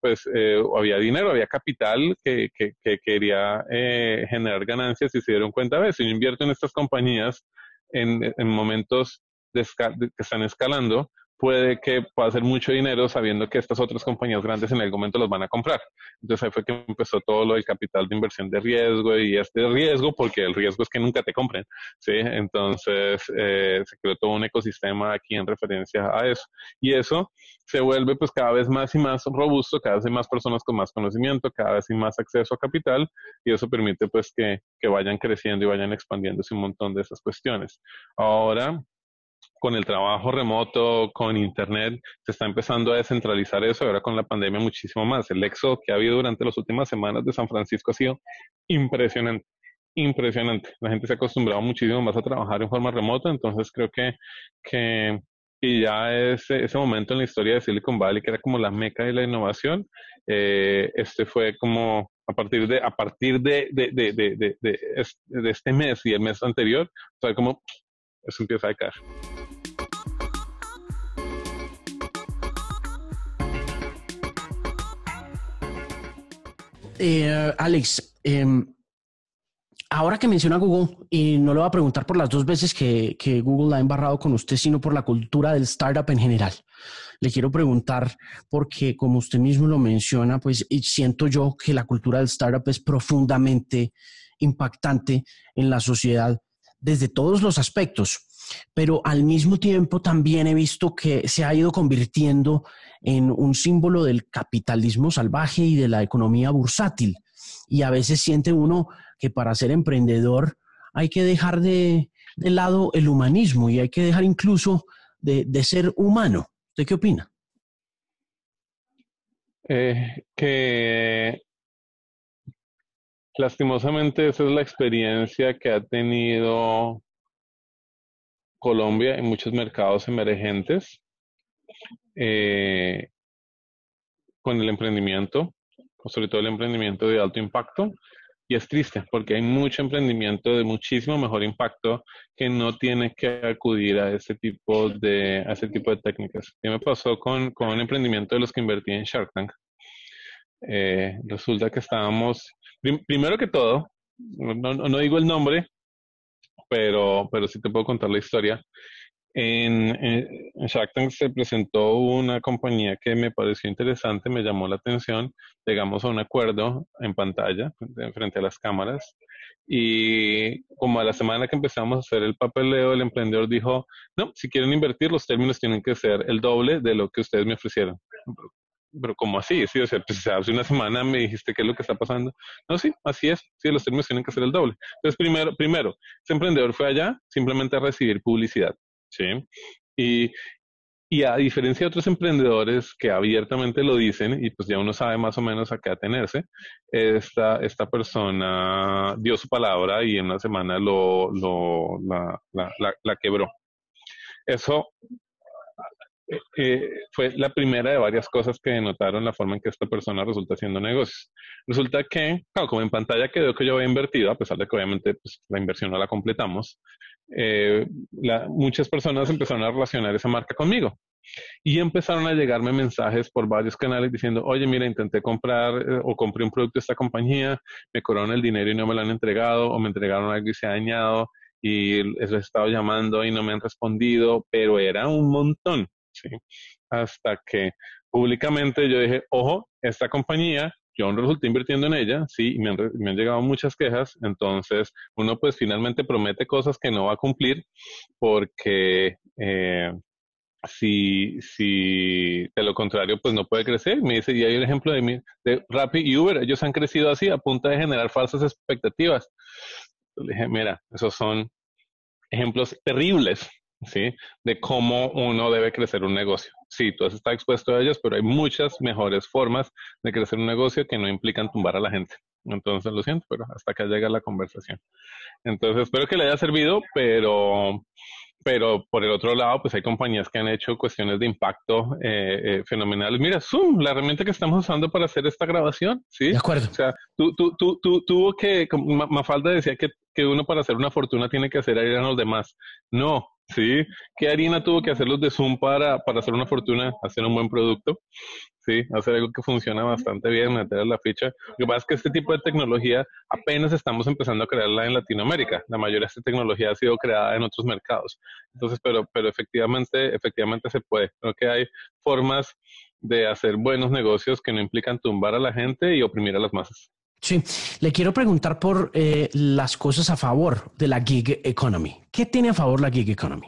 pues eh, había dinero, había capital que, que, que quería eh, generar ganancias y se dieron cuenta, a si yo invierto en estas compañías en, en momentos de que están escalando, puede que hacer mucho dinero sabiendo que estas otras compañías grandes en algún momento los van a comprar. Entonces ahí fue que empezó todo lo del capital de inversión de riesgo y este riesgo porque el riesgo es que nunca te compren, ¿sí? Entonces eh, se creó todo un ecosistema aquí en referencia a eso. Y eso se vuelve pues cada vez más y más robusto, cada vez hay más personas con más conocimiento, cada vez hay más acceso a capital y eso permite pues que, que vayan creciendo y vayan expandiéndose un montón de esas cuestiones. Ahora, con el trabajo remoto, con Internet, se está empezando a descentralizar eso, ahora con la pandemia muchísimo más. El éxodo que ha habido durante las últimas semanas de San Francisco ha sido impresionante, impresionante. La gente se ha acostumbrado muchísimo más a trabajar en forma remota, entonces creo que, que ya ese, ese momento en la historia de Silicon Valley, que era como la meca de la innovación, eh, este fue como a partir de a partir de, de, de, de, este mes y el mes anterior, sea, como eso empieza a caer. Eh, Alex, em, ahora que menciona Google, y no le voy a preguntar por las dos veces que, Google ha embarrado con usted, sino por la cultura del startup en general. Le quiero preguntar porque, como usted mismo lo menciona, pues siento yo que la cultura del startup es profundamente impactante en la sociedad desde todos los aspectos, pero al mismo tiempo también he visto que se ha ido convirtiendo en un símbolo del capitalismo salvaje y de la economía bursátil. Y a veces siente uno que para ser emprendedor hay que dejar de, lado el humanismo y hay que dejar incluso de, ser humano. ¿Usted qué opina? Eh, que lastimosamente esa es la experiencia que ha tenido Colombia en muchos mercados emergentes eh, con el emprendimiento, sobre todo el emprendimiento de alto impacto. Y es triste porque hay mucho emprendimiento de muchísimo mejor impacto que no tiene que acudir a ese tipo de, a ese tipo de técnicas. ¿Qué me pasó con, con un emprendimiento de los que invertí en Shark Tank? Eh, resulta que estábamos, primero que todo, no, no, digo el nombre, pero, pero sí te puedo contar la historia. En, en, Shark se presentó una compañía que me pareció interesante, me llamó la atención, llegamos a un acuerdo en pantalla, frente a las cámaras, y como a la semana que empezamos a hacer el papeleo, el emprendedor dijo, no, si quieren invertir, los términos tienen que ser el doble de lo que ustedes me ofrecieron pero ¿cómo así? Sí, o sea, pues hace una semana me dijiste qué es lo que está pasando. No, sí, así es. Sí, los términos tienen que ser el doble. Entonces, primero, primero, ese emprendedor fue allá simplemente a recibir publicidad, ¿sí? Y, y a diferencia de otros emprendedores que abiertamente lo dicen, y pues ya uno sabe más o menos a qué atenerse, esta, esta persona dio su palabra y en una semana lo, lo la, la, la quebró. Eso fue la primera de varias cosas que denotaron la forma en que esta persona resulta haciendo negocios. Resulta que, como en pantalla quedó que yo había invertido, a pesar de que obviamente pues, la inversión no la completamos, eh, muchas personas empezaron a relacionar esa marca conmigo. Y empezaron a llegarme mensajes por varios canales diciendo, oye, mira, intenté comprar eh, o compré un producto de esta compañía, me cobraron el dinero y no me lo han entregado, o me entregaron algo y se ha dañado, y les he estado llamando y no me han respondido, pero era un montón. ¿Sí? Hasta que públicamente yo dije, ojo, esta compañía yo aún resulté invirtiendo en ella, sí, y me han, llegado muchas quejas, entonces uno pues finalmente promete cosas que no va a cumplir porque eh, si, si de lo contrario pues no puede crecer. Me dice, y hay un ejemplo de, de Rappi y Uber, ellos han crecido así a punta de generar falsas expectativas. Le dije, mira, esos son ejemplos terribles, ¿sí? De cómo uno debe crecer un negocio. Sí, tú estás expuesto a ellos, pero hay muchas mejores formas de crecer un negocio que no implican tumbar a la gente. Entonces, lo siento, pero hasta acá llega la conversación. Entonces, espero que le haya servido, pero pero por el otro lado, pues hay compañías que han hecho cuestiones de impacto eh, eh, fenomenales. Mira, Zoom, la herramienta que estamos usando para hacer esta grabación, ¿sí? De acuerdo. O sea, tú, tú, tú, tú tuvo que, Mafalda decía que, que uno para hacer una fortuna tiene que hacer a los demás. No, ¿sí? ¿Qué harina tuvo que hacer los de Zoom para, para hacer una fortuna, hacer un buen producto? ¿sí? Hacer algo que funciona bastante bien, meter la ficha. Lo que pasa es que este tipo de tecnología apenas estamos empezando a crearla en Latinoamérica. La mayoría de esta tecnología ha sido creada en otros mercados. Entonces, pero, pero efectivamente, efectivamente se puede. Creo que hay formas de hacer buenos negocios que no implican tumbar a la gente y oprimir a las masas. Sí, le quiero preguntar por eh, las cosas a favor de la gig economy. ¿Qué tiene a favor la gig economy?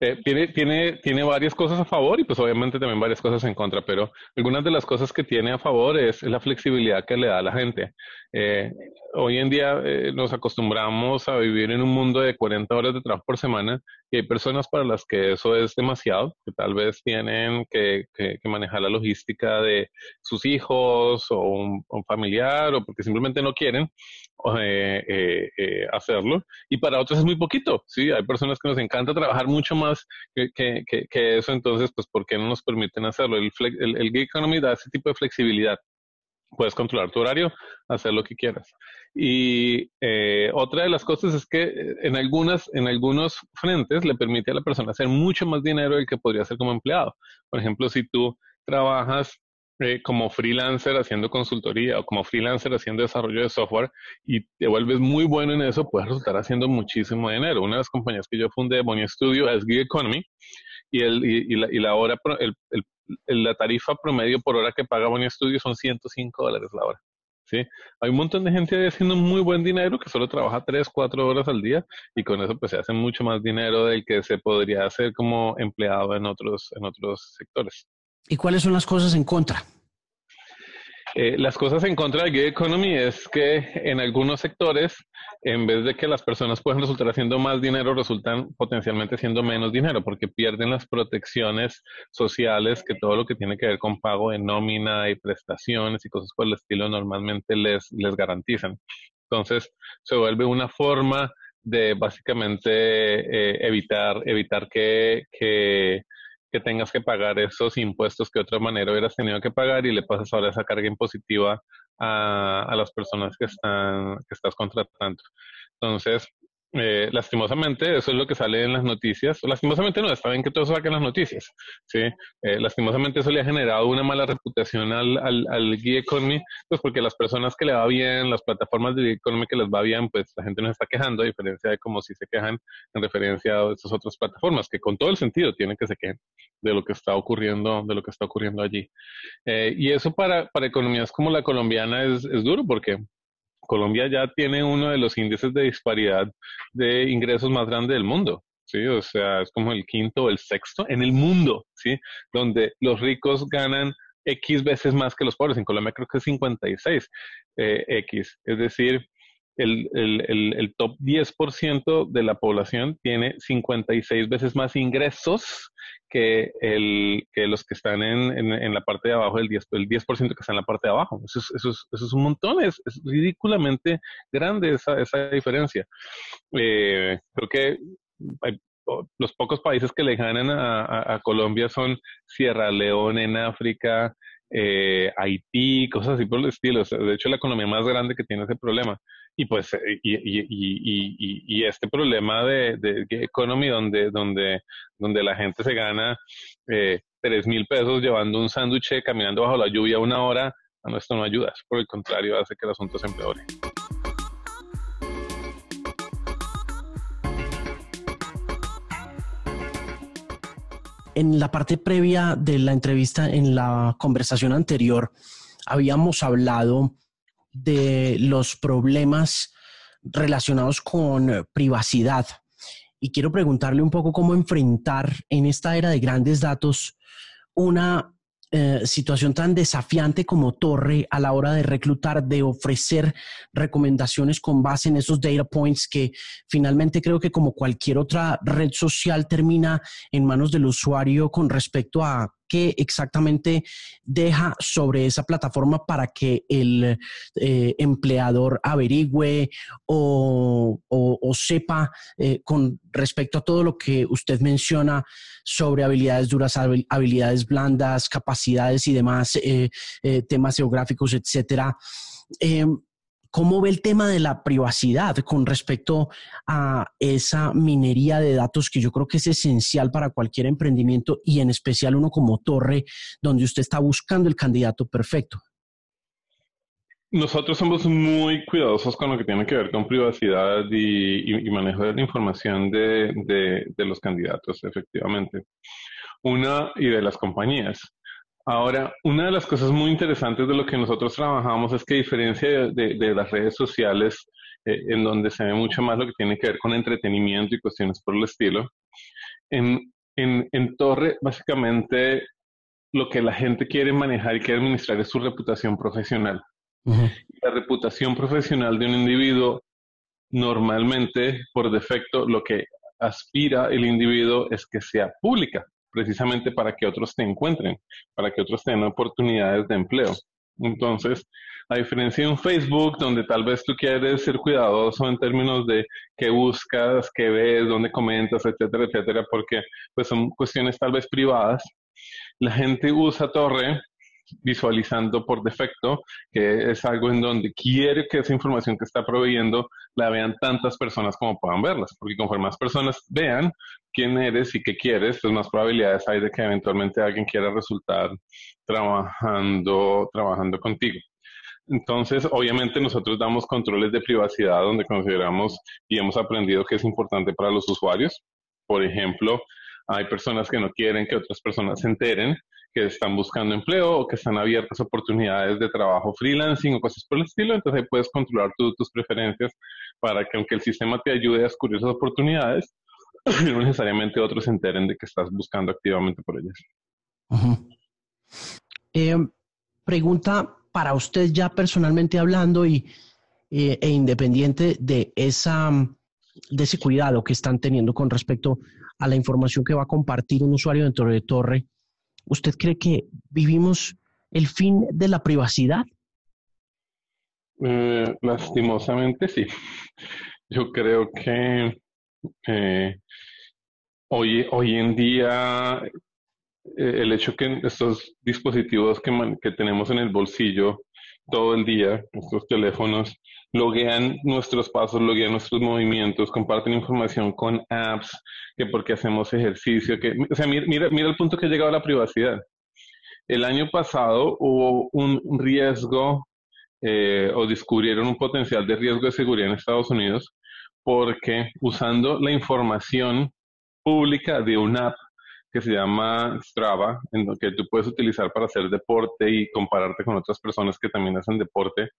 Eh, tiene, tiene, tiene varias cosas a favor y pues obviamente también varias cosas en contra, pero algunas de las cosas que tiene a favor es la flexibilidad que le da a la gente. Eh, hoy en día eh, nos acostumbramos a vivir en un mundo de 40 horas de trabajo por semana y hay personas para las que eso es demasiado, que tal vez tienen que, manejar la logística de sus hijos o un, familiar o porque simplemente no quieren eh, hacerlo. Y para otros es muy poquito, ¿sí? Hay personas que nos encanta trabajar mucho más que, que eso, entonces, pues, ¿por qué no nos permiten hacerlo? El, el, el gig economy da ese tipo de flexibilidad puedes controlar tu horario, hacer lo que quieras. Y eh, otra de las cosas es que eh, en algunas, en algunos frentes le permite a la persona hacer mucho más dinero del que podría hacer como empleado. Por ejemplo, si tú trabajas eh, como freelancer haciendo consultoría o como freelancer haciendo desarrollo de software y te vuelves muy bueno en eso, puedes resultar haciendo muchísimo dinero. Una de las compañías que yo fundé, Bonnie Studio, es Gig Economy y, el, y, la, y la hora, el la tarifa promedio por hora que paga Boni Studio son 105 dólares la hora. ¿sí? Hay un montón de gente haciendo muy buen dinero que solo trabaja 3, 4 horas al día y con eso pues se hace mucho más dinero del que se podría hacer como empleado en otros, en otros sectores. ¿Y cuáles son las cosas en contra? Eh, las cosas en contra del gig economy es que en algunos sectores, en vez de que las personas puedan resultar haciendo más dinero, resultan potencialmente haciendo menos dinero porque pierden las protecciones sociales que todo lo que tiene que ver con pago de nómina y prestaciones y cosas por el estilo normalmente les, les garantizan. Entonces, se vuelve una forma de básicamente eh, evitar, evitar que, que que tengas que pagar esos impuestos que de otra manera hubieras tenido que pagar y le pasas ahora esa carga impositiva a, a las personas que están que estás contratando. Entonces, eh, lastimosamente, eso es lo que sale en las noticias. Lastimosamente no, está bien que todo salga en las noticias. ¿sí? Eh, lastimosamente eso le ha generado una mala reputación al, al, al gig economy, pues porque las personas que le va bien, las plataformas de gig economy que les va bien, pues la gente no está quejando, a diferencia de como si se quejan en referencia a estas otras plataformas, que con todo el sentido tienen que se quejen de lo que está ocurriendo, de lo que está ocurriendo allí. Eh, y eso para, para economías como la colombiana es, es duro porque Colombia ya tiene uno de los índices de disparidad de ingresos más grande del mundo. Sí, o sea, es como el quinto o el sexto en el mundo, ¿sí? Donde los ricos ganan X veces más que los pobres. En Colombia creo que es 56 eh, X. Es decir, el, el, el, top 10% de la población tiene 56 veces más ingresos que, el, que los que están en, en, la parte de abajo, el 10%, el 10 que está en la parte de abajo. Eso es, eso es, eso es un montón, es, ridículamente grande esa, esa diferencia. Eh, creo que los pocos países que le ganan a, a, Colombia son Sierra Leone en África, eh, Haití, cosas así por el estilo. de hecho, la economía más grande que tiene ese problema. Y pues, eh, y, este problema de, de, economy donde, donde, donde la gente se gana eh, tres mil pesos llevando un sándwich caminando bajo la lluvia una hora, bueno, esto no ayuda, por el contrario, hace que el asunto se empeore. En la parte previa de la entrevista, en la conversación anterior, habíamos hablado de los problemas relacionados con privacidad. Y quiero preguntarle un poco cómo enfrentar en esta era de grandes datos una eh, situación tan desafiante como Torre a la hora de reclutar, de ofrecer recomendaciones con base en esos data points que finalmente creo que como cualquier otra red social termina en manos del usuario con respecto a qué exactamente deja sobre esa plataforma para que el eh, empleador averigüe o, sepa eh, con respecto a todo lo que usted menciona sobre habilidades duras, habilidades blandas, capacidades y demás, eh, temas geográficos, etcétera. ¿Cómo ve el tema de la privacidad con respecto a esa minería de datos que yo creo que es esencial para cualquier emprendimiento y en especial uno como Torre, donde usted está buscando el candidato perfecto? Nosotros somos muy cuidadosos con lo que tiene que ver con privacidad y, manejo de la información de los candidatos, efectivamente. Una y de las compañías. Ahora, una de las cosas muy interesantes de lo que nosotros trabajamos es que a diferencia de, las redes sociales, eh, en donde se ve mucho más lo que tiene que ver con entretenimiento y cuestiones por el estilo, en, en, Torre básicamente lo que la gente quiere manejar y quiere administrar es su reputación profesional. La reputación profesional de un individuo normalmente, por defecto, lo que aspira el individuo es que sea pública precisamente para que otros te encuentren, para que otros tengan oportunidades de empleo. Entonces, a diferencia de un Facebook, donde tal vez tú quieres ser cuidadoso en términos de qué buscas, qué ves, dónde comentas, etcétera, etcétera, porque pues son cuestiones tal vez privadas, la gente usa Torre visualizando por defecto, que es algo en donde quiere que esa información que está proveyendo la vean tantas personas como puedan verlas, porque conforme más personas vean quién eres y qué quieres, pues más probabilidades hay de que eventualmente alguien quiera resultar trabajando, trabajando contigo. Entonces, obviamente nosotros damos controles de privacidad donde consideramos y hemos aprendido que es importante para los usuarios. Por ejemplo, hay personas que no quieren que otras personas se enteren que están buscando empleo o que están abiertas oportunidades de trabajo freelancing o cosas por el estilo. Entonces ahí puedes controlar tus preferencias para que aunque el sistema te ayude a descubrir esas oportunidades, no necesariamente otros se enteren de que estás buscando activamente por ellas. Em, pregunta para usted ya personalmente hablando y, eh, e independiente de, esa, de ese cuidado que están teniendo con respecto a la información que va a compartir un usuario dentro de Torre ¿Usted cree que vivimos el fin de la privacidad? Eh, lastimosamente sí. Yo creo que eh, hoy, hoy en día eh, el hecho que estos dispositivos que, que tenemos en el bolsillo todo el día, estos teléfonos, loguean nuestros pasos, loguean nuestros movimientos, comparten información con apps, que porque hacemos ejercicio, que, o sea, mira, mira el punto que ha llegado a la privacidad. El año pasado hubo un riesgo eh, o descubrieron un potencial de riesgo de seguridad en Estados Unidos porque usando la información pública de una app que se llama Strava, en lo que tú puedes utilizar para hacer deporte y compararte con otras personas que también hacen deporte.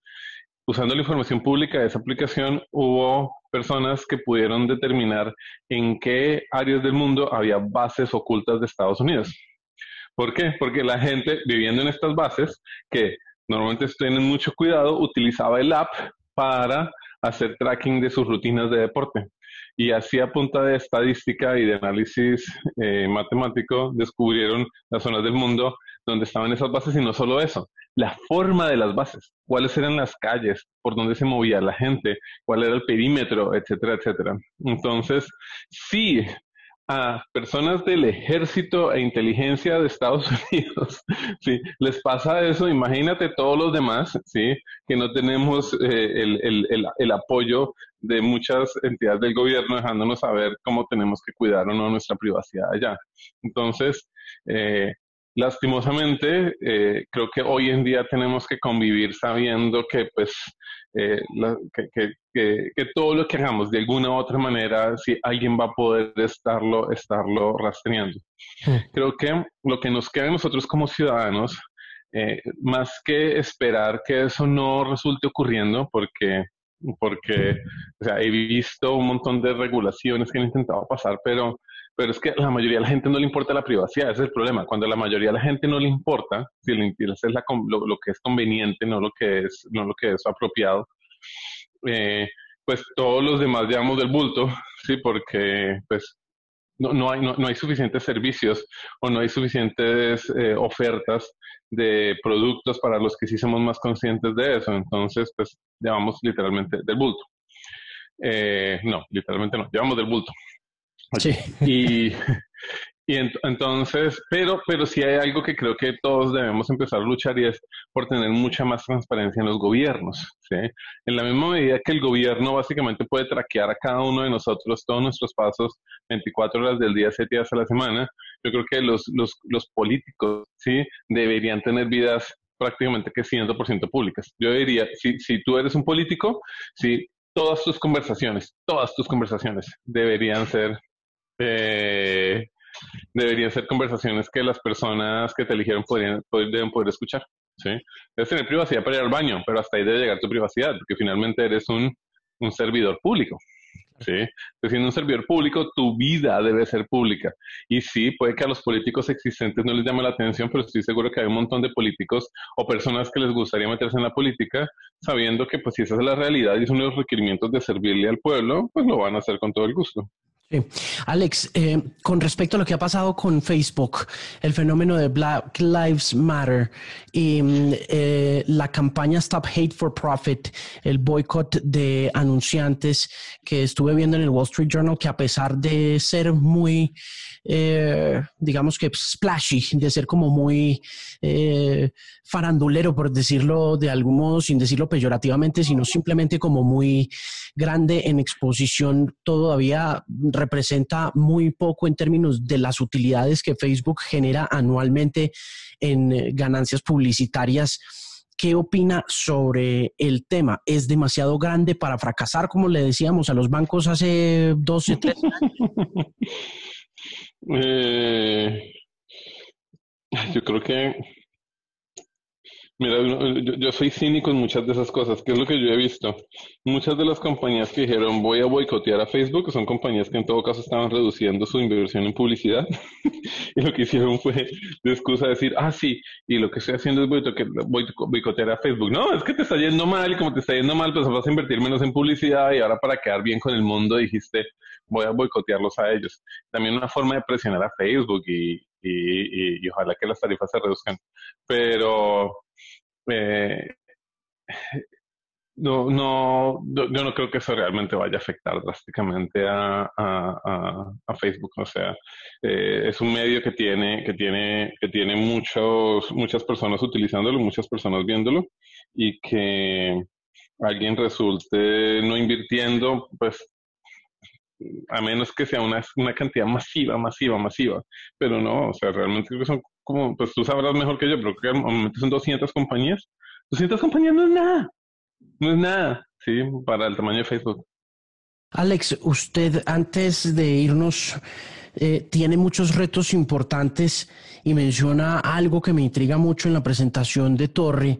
Usando la información pública de esa aplicación, hubo personas que pudieron determinar en qué áreas del mundo había bases ocultas de Estados Unidos. ¿Por qué? Porque la gente viviendo en estas bases, que normalmente tienen mucho cuidado, utilizaba el app para hacer tracking de sus rutinas de deporte y así a punta de estadística y de análisis eh, matemático descubrieron las zonas del mundo donde estaban esas bases y no solo eso, la forma de las bases, cuáles eran las calles, por dónde se movía la gente, cuál era el perímetro, etcétera, etcétera. Entonces, sí, a personas del ejército e inteligencia de Estados Unidos, ¿sí? Les pasa eso, imagínate todos los demás, ¿sí? Que no tenemos eh, el, el, el, apoyo de muchas entidades del gobierno dejándonos saber cómo tenemos que cuidar o no nuestra privacidad allá. Entonces, eh, lastimosamente, eh, creo que hoy en día tenemos que convivir sabiendo que, pues, eh, que, que, que, todo lo que hagamos de alguna u otra manera, si alguien va a poder estarlo, estarlo rastreando. Creo que lo que nos queda a nosotros como ciudadanos eh, más que esperar que eso no resulte ocurriendo, porque, porque o sea, he visto un montón de regulaciones que han intentado pasar, pero, pero es que a la mayoría de la gente no le importa la privacidad, ese es el problema. Cuando a la mayoría de la gente no le importa, si le interesa es la, lo, lo, que es conveniente, no lo que es, no lo que es apropiado, eh, pues todos los demás llevamos del bulto, sí, porque pues no, no, hay, no, hay suficientes servicios o no hay suficientes eh, ofertas de productos para los que sí somos más conscientes de eso. Entonces, pues llevamos literalmente del bulto. Eh, no, literalmente no, llevamos del bulto. Sí. Y, y entonces, pero, pero sí hay algo que creo que todos debemos empezar a luchar y es por tener mucha más transparencia en los gobiernos. ¿sí? En la misma medida que el gobierno básicamente puede traquear a cada uno de nosotros todos nuestros pasos 24 horas del día, 7 días a la semana, yo creo que los, los, los políticos ¿sí? deberían tener vidas prácticamente que 100% públicas. Yo diría, si, si tú eres un político, si todas tus conversaciones, todas tus conversaciones deberían ser eh, deberían ser conversaciones que las personas que te eligieron podrían, deben poder escuchar. ¿sí? Debes tener privacidad para ir al baño, pero hasta ahí debe llegar tu privacidad, porque finalmente eres un, un servidor público. ¿sí? Entonces, siendo un servidor público, tu vida debe ser pública. Y sí, puede que a los políticos existentes no les llame la atención, pero estoy seguro que hay un montón de políticos o personas que les gustaría meterse en la política, sabiendo que pues si esa es la realidad y es uno de los requerimientos de servirle al pueblo, pues lo van a hacer con todo el gusto. Sí. Alex, eh, con respecto a lo que ha pasado con Facebook, el fenómeno de Black Lives Matter y mm, eh, la campaña Stop Hate for Profit, el boicot de anunciantes que estuve viendo en el Wall Street Journal, que a pesar de ser muy, eh, digamos que splashy, de ser como muy farandulero, por decirlo de algún modo, sin decirlo peyorativamente, sino simplemente como muy grande en exposición, todavía representa muy poco en términos de las utilidades que Facebook genera anualmente en eh, ganancias publicitarias. ¿Qué opina sobre el tema? ¿Es demasiado grande para fracasar, como le decíamos a los bancos hace 12, 13 años? Eh, yo creo que Mira, yo, soy cínico en muchas de esas cosas. ¿Qué es lo que yo he visto? Muchas de las compañías que dijeron voy a boicotear a Facebook son compañías que en todo caso estaban reduciendo su inversión en publicidad. y lo que hicieron fue de excusa decir, ah, sí, y lo que estoy haciendo es boicotear a Facebook. No, es que te está yendo mal y como te está yendo mal, pues vas a invertir menos en publicidad y ahora para quedar bien con el mundo dijiste voy a boicotearlos a ellos. También una forma de presionar a Facebook y, y, y ojalá que las tarifas se reduzcan. Pero eh, no, no, yo no creo que eso realmente vaya a afectar drásticamente a, Facebook. O sea, eh, es un medio que tiene, que tiene, que tiene muchos, muchas personas utilizándolo, muchas personas viéndolo, y que alguien resulte no invirtiendo, pues a menos que sea una, una cantidad masiva, masiva, masiva. Pero no, o sea, realmente son como, pues tú sabrás mejor que yo, pero que al momento son 200 compañías. 200 compañías no es nada. No es nada, sí, para el tamaño de Facebook. Alex, usted antes de irnos eh, tiene muchos retos importantes y menciona algo que me intriga mucho en la presentación de Torre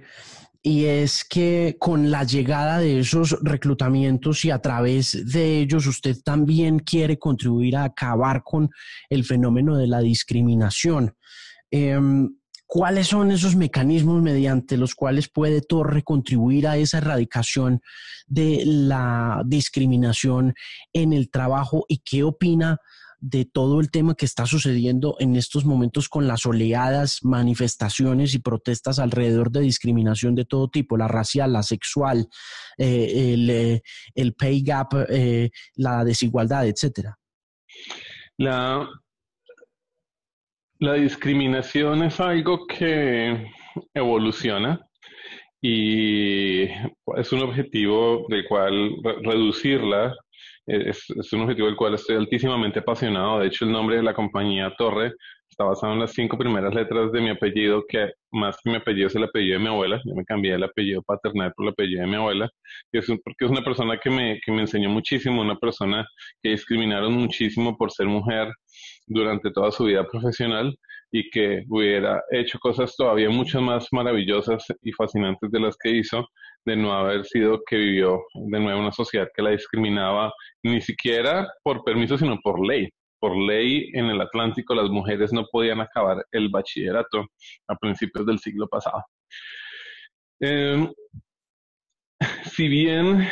y es que con la llegada de esos reclutamientos y a través de ellos usted también quiere contribuir a acabar con el fenómeno de la discriminación. Em, ¿Cuáles son esos mecanismos mediante los cuales puede Torre contribuir a esa erradicación de la discriminación en el trabajo y qué opina de todo el tema que está sucediendo en estos momentos con las oleadas manifestaciones y protestas alrededor de discriminación de todo tipo, la racial, la sexual, eh, el, eh, el, pay gap, eh, la desigualdad, etcétera? La, la discriminación es algo que evoluciona y es un objetivo del cual reducirla es, un objetivo del cual estoy altísimamente apasionado. De hecho, el nombre de la compañía Torre está basado en las cinco primeras letras de mi apellido, que más que mi apellido es el apellido de mi abuela. Yo me cambié el apellido paternal por el apellido de mi abuela, que es porque es una persona que me, que me enseñó muchísimo, una persona que discriminaron muchísimo por ser mujer durante toda su vida profesional y que hubiera hecho cosas todavía mucho más maravillosas y fascinantes de las que hizo, de no haber sido que vivió de nuevo una sociedad que la discriminaba ni siquiera por permiso, sino por ley. Por ley en el Atlántico las mujeres no podían acabar el bachillerato a principios del siglo pasado. Em, si bien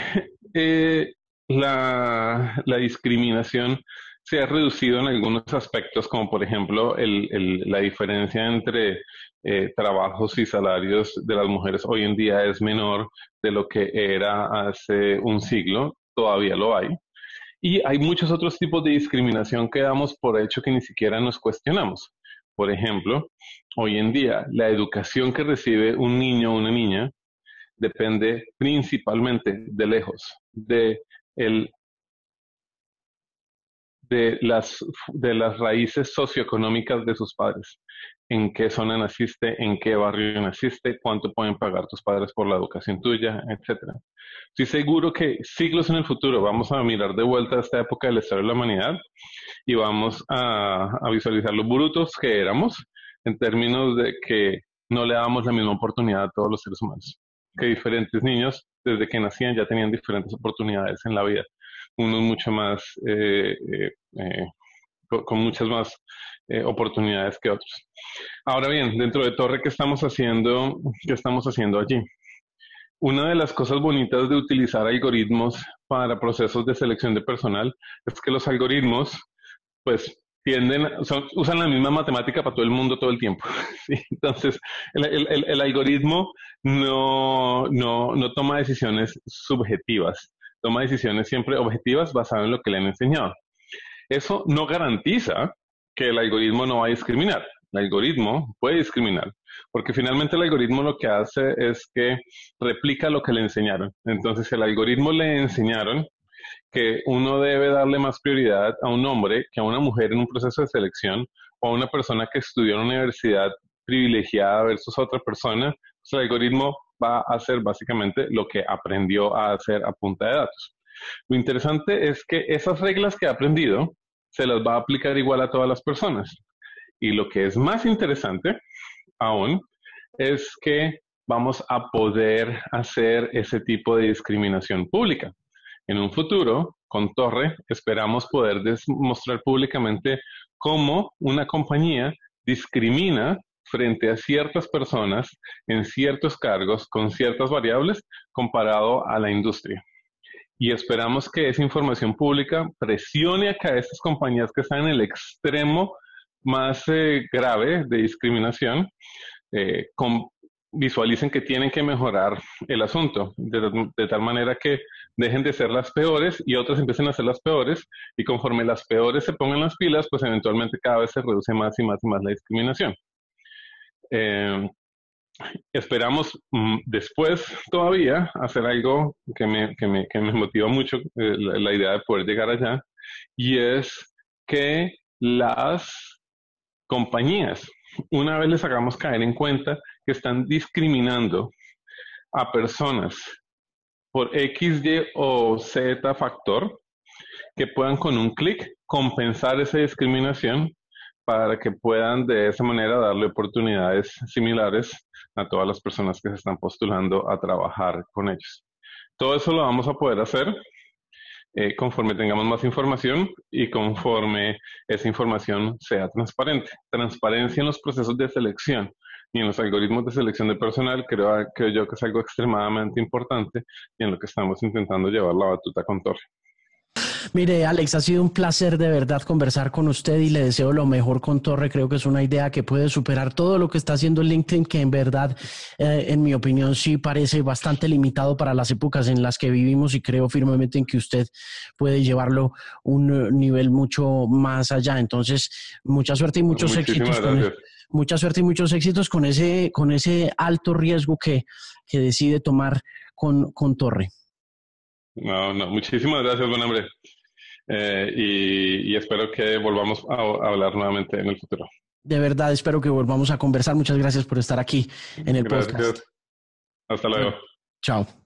eh, la, discriminación se ha reducido en algunos aspectos, como por ejemplo la diferencia entre eh, trabajos y salarios de las mujeres hoy en día es menor de lo que era hace un siglo, todavía lo hay. Y hay muchos otros tipos de discriminación que damos por hecho que ni siquiera nos cuestionamos. Por ejemplo, hoy en día la educación que recibe un niño o una niña depende principalmente de lejos de el de las, de las raíces socioeconómicas de sus padres. En qué zona naciste, en qué barrio naciste, cuánto pueden pagar tus padres por la educación tuya, etc. Estoy seguro que siglos en el futuro vamos a mirar de vuelta a esta época de la historia de la humanidad y vamos a, a visualizar los brutos que éramos en términos de que no le damos la misma oportunidad a todos los seres humanos que diferentes niños desde que nacían ya tenían diferentes oportunidades en la vida. Unos mucho más, eh, eh, eh, con, muchas más oportunidades que otros. Ahora bien, dentro de Torre, ¿qué estamos haciendo, qué estamos haciendo allí? Una de las cosas bonitas de utilizar algoritmos para procesos de selección de personal es que los algoritmos, pues, tienden, usan la misma matemática para todo el mundo todo el tiempo. Entonces, el, algoritmo no, no, toma decisiones subjetivas, toma decisiones siempre objetivas basadas en lo que le han enseñado. Eso no garantiza que el algoritmo no va a discriminar. El algoritmo puede discriminar, porque finalmente el algoritmo lo que hace es que replica lo que le enseñaron. Entonces, si el algoritmo le enseñaron que uno debe darle más prioridad a un hombre que a una mujer en un proceso de selección o a una persona que estudió en una universidad privilegiada versus otra persona, pues el algoritmo va a hacer básicamente lo que aprendió a hacer a punta de datos. Lo interesante es que esas reglas que ha aprendido se las va a aplicar igual a todas las personas. Y lo que es más interesante aún es que vamos a poder hacer ese tipo de discriminación pública. En un futuro, con Torre, esperamos poder demostrar públicamente cómo una compañía discrimina frente a ciertas personas en ciertos cargos con ciertas variables comparado a la industria. Y esperamos que esa información pública presione a que estas compañías que están en el extremo más eh, grave de discriminación eh, visualicen que tienen que mejorar el asunto, de, tal manera que dejen de ser las peores y otras empiecen a ser las peores, y conforme las peores se pongan las pilas, pues eventualmente cada vez se reduce más y más y más la discriminación. Eh, esperamos mm, después todavía hacer algo que me, que me, que me motiva mucho eh, la idea de poder llegar allá, y es que las compañías, una vez les hagamos caer en cuenta que están discriminando a personas por X, Y o Z factor, que puedan con un clic compensar esa discriminación para que puedan de esa manera darle oportunidades similares a todas las personas que se están postulando a trabajar con ellos. Todo eso lo vamos a poder hacer eh, conforme tengamos más información y conforme esa información sea transparente. Transparencia en los procesos de selección y en los algoritmos de selección de personal creo, creo yo que es algo extremadamente importante y en lo que estamos intentando llevar la batuta con Torre. Mire, Alex, ha sido un placer de verdad conversar con usted y le deseo lo mejor con Torre. Creo que es una idea que puede superar todo lo que está haciendo LinkedIn, que en verdad, eh, en mi opinión, sí parece bastante limitado para las épocas en las que vivimos y creo firmemente en que usted puede llevarlo un eh, nivel mucho más allá. Entonces, mucha suerte y muchos éxitos. Con mucha suerte y muchos éxitos con ese, con ese alto riesgo que, que decide tomar con, con Torre. No, no, muchísimas gracias, buen hombre. Eh, y, espero que volvamos a, hablar nuevamente en el futuro. De verdad, espero que volvamos a conversar. Muchas gracias por estar aquí en el podcast. Hasta luego. Chao.